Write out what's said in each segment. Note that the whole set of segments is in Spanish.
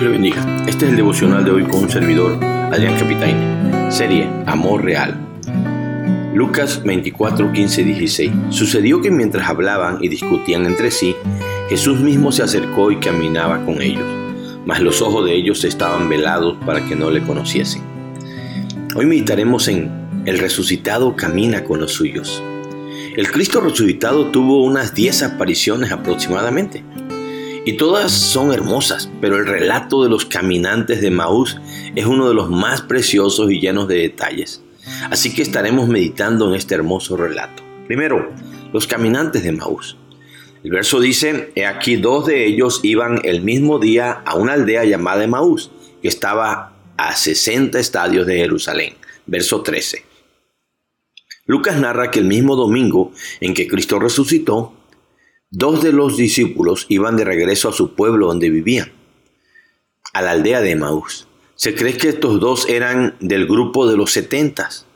Dios le bendiga. Este es el devocional de hoy con un servidor, Adrián Capitaine. Serie Amor Real. Lucas 24, 15, 16. Sucedió que mientras hablaban y discutían entre sí, Jesús mismo se acercó y caminaba con ellos, mas los ojos de ellos estaban velados para que no le conociesen. Hoy meditaremos en El resucitado camina con los suyos. El Cristo resucitado tuvo unas 10 apariciones aproximadamente. Y todas son hermosas, pero el relato de los caminantes de Maús es uno de los más preciosos y llenos de detalles. Así que estaremos meditando en este hermoso relato. Primero, los caminantes de Maús. El verso dice, he aquí dos de ellos iban el mismo día a una aldea llamada Maús, que estaba a 60 estadios de Jerusalén. Verso 13. Lucas narra que el mismo domingo en que Cristo resucitó, Dos de los discípulos iban de regreso a su pueblo donde vivían, a la aldea de Maús. Se cree que estos dos eran del grupo de los setentas,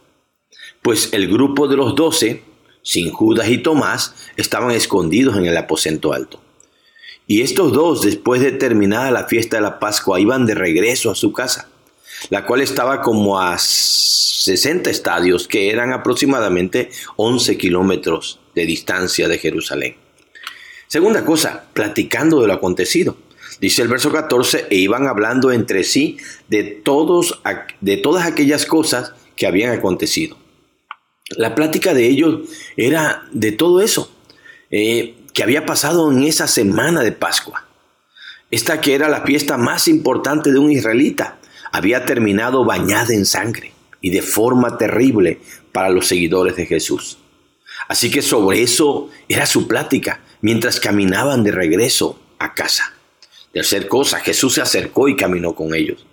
pues el grupo de los doce, sin Judas y Tomás, estaban escondidos en el aposento alto. Y estos dos, después de terminada la fiesta de la Pascua, iban de regreso a su casa, la cual estaba como a 60 estadios, que eran aproximadamente 11 kilómetros de distancia de Jerusalén. Segunda cosa, platicando de lo acontecido. Dice el verso 14, e iban hablando entre sí de, todos, de todas aquellas cosas que habían acontecido. La plática de ellos era de todo eso eh, que había pasado en esa semana de Pascua. Esta que era la fiesta más importante de un israelita, había terminado bañada en sangre y de forma terrible para los seguidores de Jesús. Así que sobre eso era su plática mientras caminaban de regreso a casa. Tercer cosa, Jesús se acercó y caminó con ellos.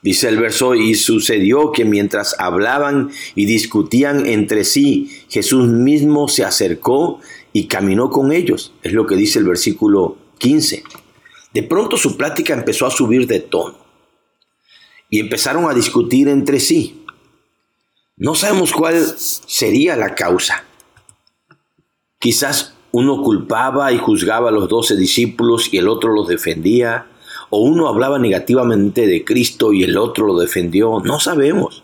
Dice el verso, y sucedió que mientras hablaban y discutían entre sí, Jesús mismo se acercó y caminó con ellos. Es lo que dice el versículo 15. De pronto su plática empezó a subir de tono y empezaron a discutir entre sí. No sabemos cuál sería la causa. Quizás uno culpaba y juzgaba a los doce discípulos y el otro los defendía, o uno hablaba negativamente de Cristo y el otro lo defendió, no sabemos.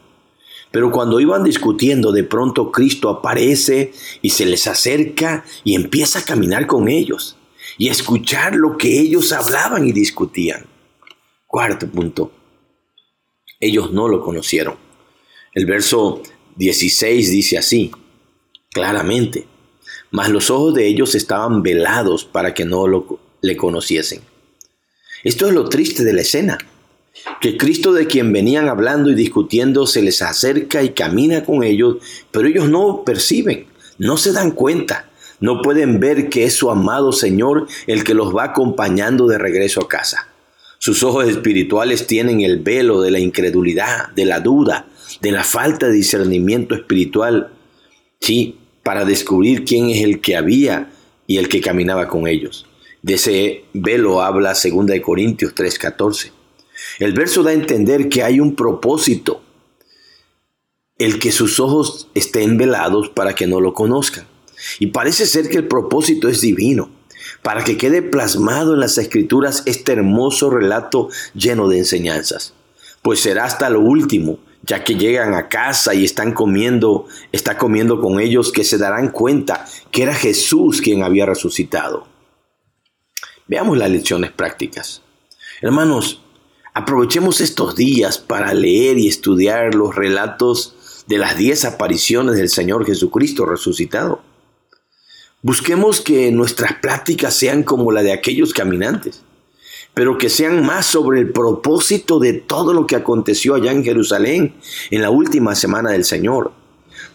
Pero cuando iban discutiendo, de pronto Cristo aparece y se les acerca y empieza a caminar con ellos y escuchar lo que ellos hablaban y discutían. Cuarto punto, ellos no lo conocieron. El verso 16 dice así, claramente, mas los ojos de ellos estaban velados para que no lo, le conociesen. Esto es lo triste de la escena, que Cristo de quien venían hablando y discutiendo se les acerca y camina con ellos, pero ellos no perciben, no se dan cuenta, no pueden ver que es su amado Señor el que los va acompañando de regreso a casa. Sus ojos espirituales tienen el velo de la incredulidad, de la duda, de la falta de discernimiento espiritual. Sí, para descubrir quién es el que había y el que caminaba con ellos. De ese velo habla 2 Corintios 3:14. El verso da a entender que hay un propósito, el que sus ojos estén velados para que no lo conozcan. Y parece ser que el propósito es divino, para que quede plasmado en las escrituras este hermoso relato lleno de enseñanzas. Pues será hasta lo último ya que llegan a casa y están comiendo, está comiendo con ellos, que se darán cuenta que era Jesús quien había resucitado. Veamos las lecciones prácticas. Hermanos, aprovechemos estos días para leer y estudiar los relatos de las diez apariciones del Señor Jesucristo resucitado. Busquemos que nuestras pláticas sean como la de aquellos caminantes pero que sean más sobre el propósito de todo lo que aconteció allá en Jerusalén en la última semana del Señor.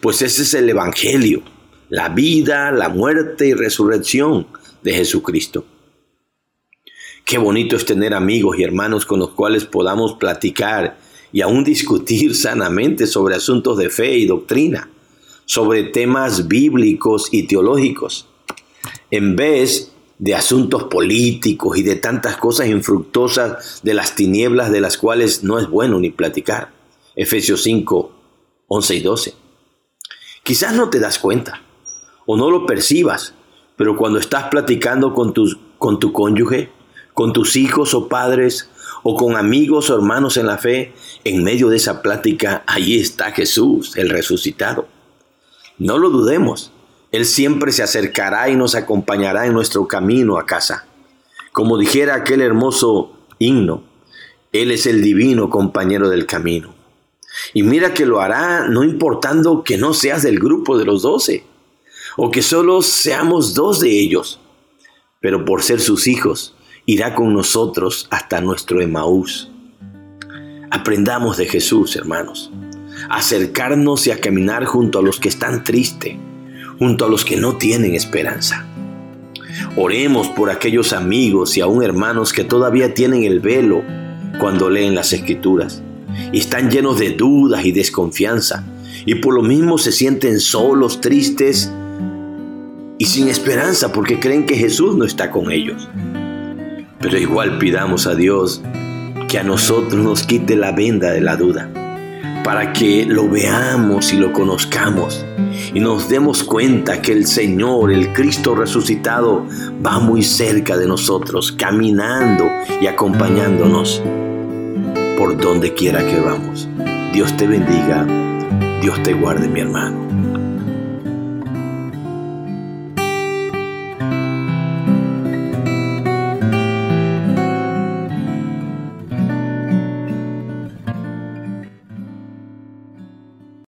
Pues ese es el Evangelio, la vida, la muerte y resurrección de Jesucristo. Qué bonito es tener amigos y hermanos con los cuales podamos platicar y aún discutir sanamente sobre asuntos de fe y doctrina, sobre temas bíblicos y teológicos, en vez de asuntos políticos y de tantas cosas infructuosas de las tinieblas de las cuales no es bueno ni platicar. Efesios 5, 11 y 12. Quizás no te das cuenta o no lo percibas, pero cuando estás platicando con, tus, con tu cónyuge, con tus hijos o padres, o con amigos o hermanos en la fe, en medio de esa plática, allí está Jesús, el resucitado. No lo dudemos, Él siempre se acercará y nos acompañará en nuestro camino a casa. Como dijera aquel hermoso himno, Él es el divino compañero del camino. Y mira que lo hará no importando que no seas del grupo de los doce, o que solo seamos dos de ellos, pero por ser sus hijos, irá con nosotros hasta nuestro Emaús. Aprendamos de Jesús, hermanos, a acercarnos y a caminar junto a los que están tristes, junto a los que no tienen esperanza. Oremos por aquellos amigos y aún hermanos que todavía tienen el velo cuando leen las escrituras y están llenos de dudas y desconfianza y por lo mismo se sienten solos, tristes y sin esperanza porque creen que Jesús no está con ellos. Pero igual pidamos a Dios que a nosotros nos quite la venda de la duda, para que lo veamos y lo conozcamos y nos demos cuenta que el Señor, el Cristo resucitado, va muy cerca de nosotros, caminando y acompañándonos por donde quiera que vamos. Dios te bendiga, Dios te guarde mi hermano.